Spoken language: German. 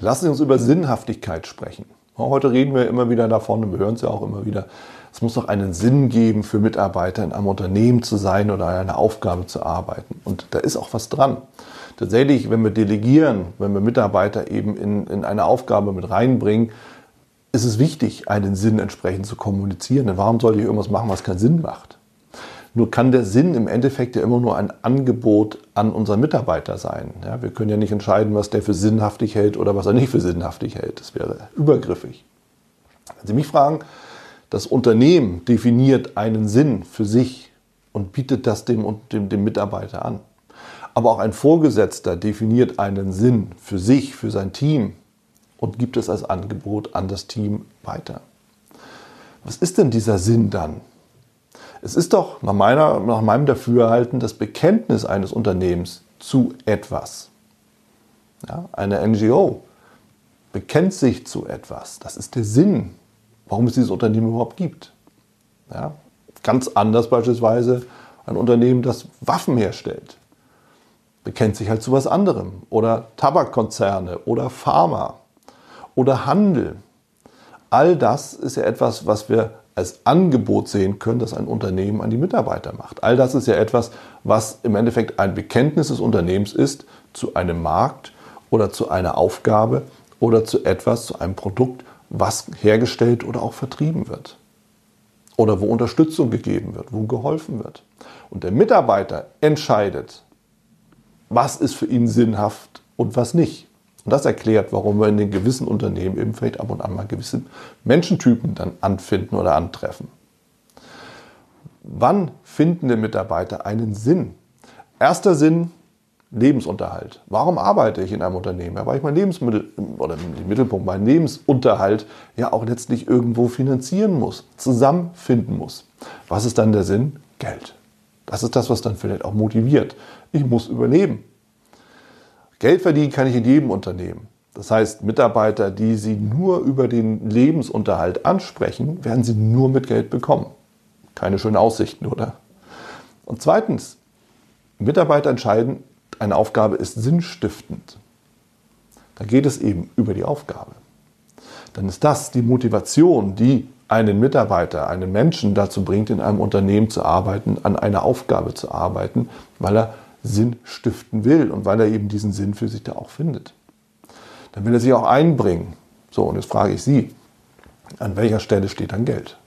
Lassen Sie uns über Sinnhaftigkeit sprechen. Heute reden wir immer wieder davon und wir hören es ja auch immer wieder. Es muss doch einen Sinn geben für Mitarbeiter, in einem Unternehmen zu sein oder an einer Aufgabe zu arbeiten. Und da ist auch was dran. Tatsächlich, wenn wir delegieren, wenn wir Mitarbeiter eben in, in eine Aufgabe mit reinbringen, ist es wichtig, einen Sinn entsprechend zu kommunizieren. Denn warum sollte ich irgendwas machen, was keinen Sinn macht? Nur kann der Sinn im Endeffekt ja immer nur ein Angebot an unseren Mitarbeiter sein. Ja, wir können ja nicht entscheiden, was der für sinnhaftig hält oder was er nicht für sinnhaftig hält. Das wäre übergriffig. Wenn Sie mich fragen, das Unternehmen definiert einen Sinn für sich und bietet das dem, dem, dem Mitarbeiter an. Aber auch ein Vorgesetzter definiert einen Sinn für sich, für sein Team und gibt es als Angebot an das Team weiter. Was ist denn dieser Sinn dann? Es ist doch nach, meiner, nach meinem Dafürhalten das Bekenntnis eines Unternehmens zu etwas. Ja, eine NGO bekennt sich zu etwas. Das ist der Sinn, warum es dieses Unternehmen überhaupt gibt. Ja, ganz anders beispielsweise ein Unternehmen, das Waffen herstellt. Bekennt sich halt zu was anderem. Oder Tabakkonzerne oder Pharma oder Handel. All das ist ja etwas, was wir als Angebot sehen können, das ein Unternehmen an die Mitarbeiter macht. All das ist ja etwas, was im Endeffekt ein Bekenntnis des Unternehmens ist zu einem Markt oder zu einer Aufgabe oder zu etwas, zu einem Produkt, was hergestellt oder auch vertrieben wird. Oder wo Unterstützung gegeben wird, wo geholfen wird. Und der Mitarbeiter entscheidet, was ist für ihn sinnhaft und was nicht. Und das erklärt, warum wir in den gewissen Unternehmen eben vielleicht ab und an mal gewisse Menschentypen dann anfinden oder antreffen. Wann finden denn Mitarbeiter einen Sinn? Erster Sinn, Lebensunterhalt. Warum arbeite ich in einem Unternehmen? Ja, weil ich mein Lebensmittel oder den Mittelpunkt, meinen Lebensunterhalt ja auch letztlich irgendwo finanzieren muss, zusammenfinden muss. Was ist dann der Sinn? Geld. Das ist das, was dann vielleicht auch motiviert. Ich muss überleben. Geld verdienen kann ich in jedem Unternehmen. Das heißt, Mitarbeiter, die Sie nur über den Lebensunterhalt ansprechen, werden Sie nur mit Geld bekommen. Keine schönen Aussichten, oder? Und zweitens, Mitarbeiter entscheiden, eine Aufgabe ist sinnstiftend. Da geht es eben über die Aufgabe. Dann ist das die Motivation, die einen Mitarbeiter, einen Menschen dazu bringt, in einem Unternehmen zu arbeiten, an einer Aufgabe zu arbeiten, weil er Sinn stiften will und weil er eben diesen Sinn für sich da auch findet. Dann will er sich auch einbringen. So, und jetzt frage ich Sie, an welcher Stelle steht dann Geld?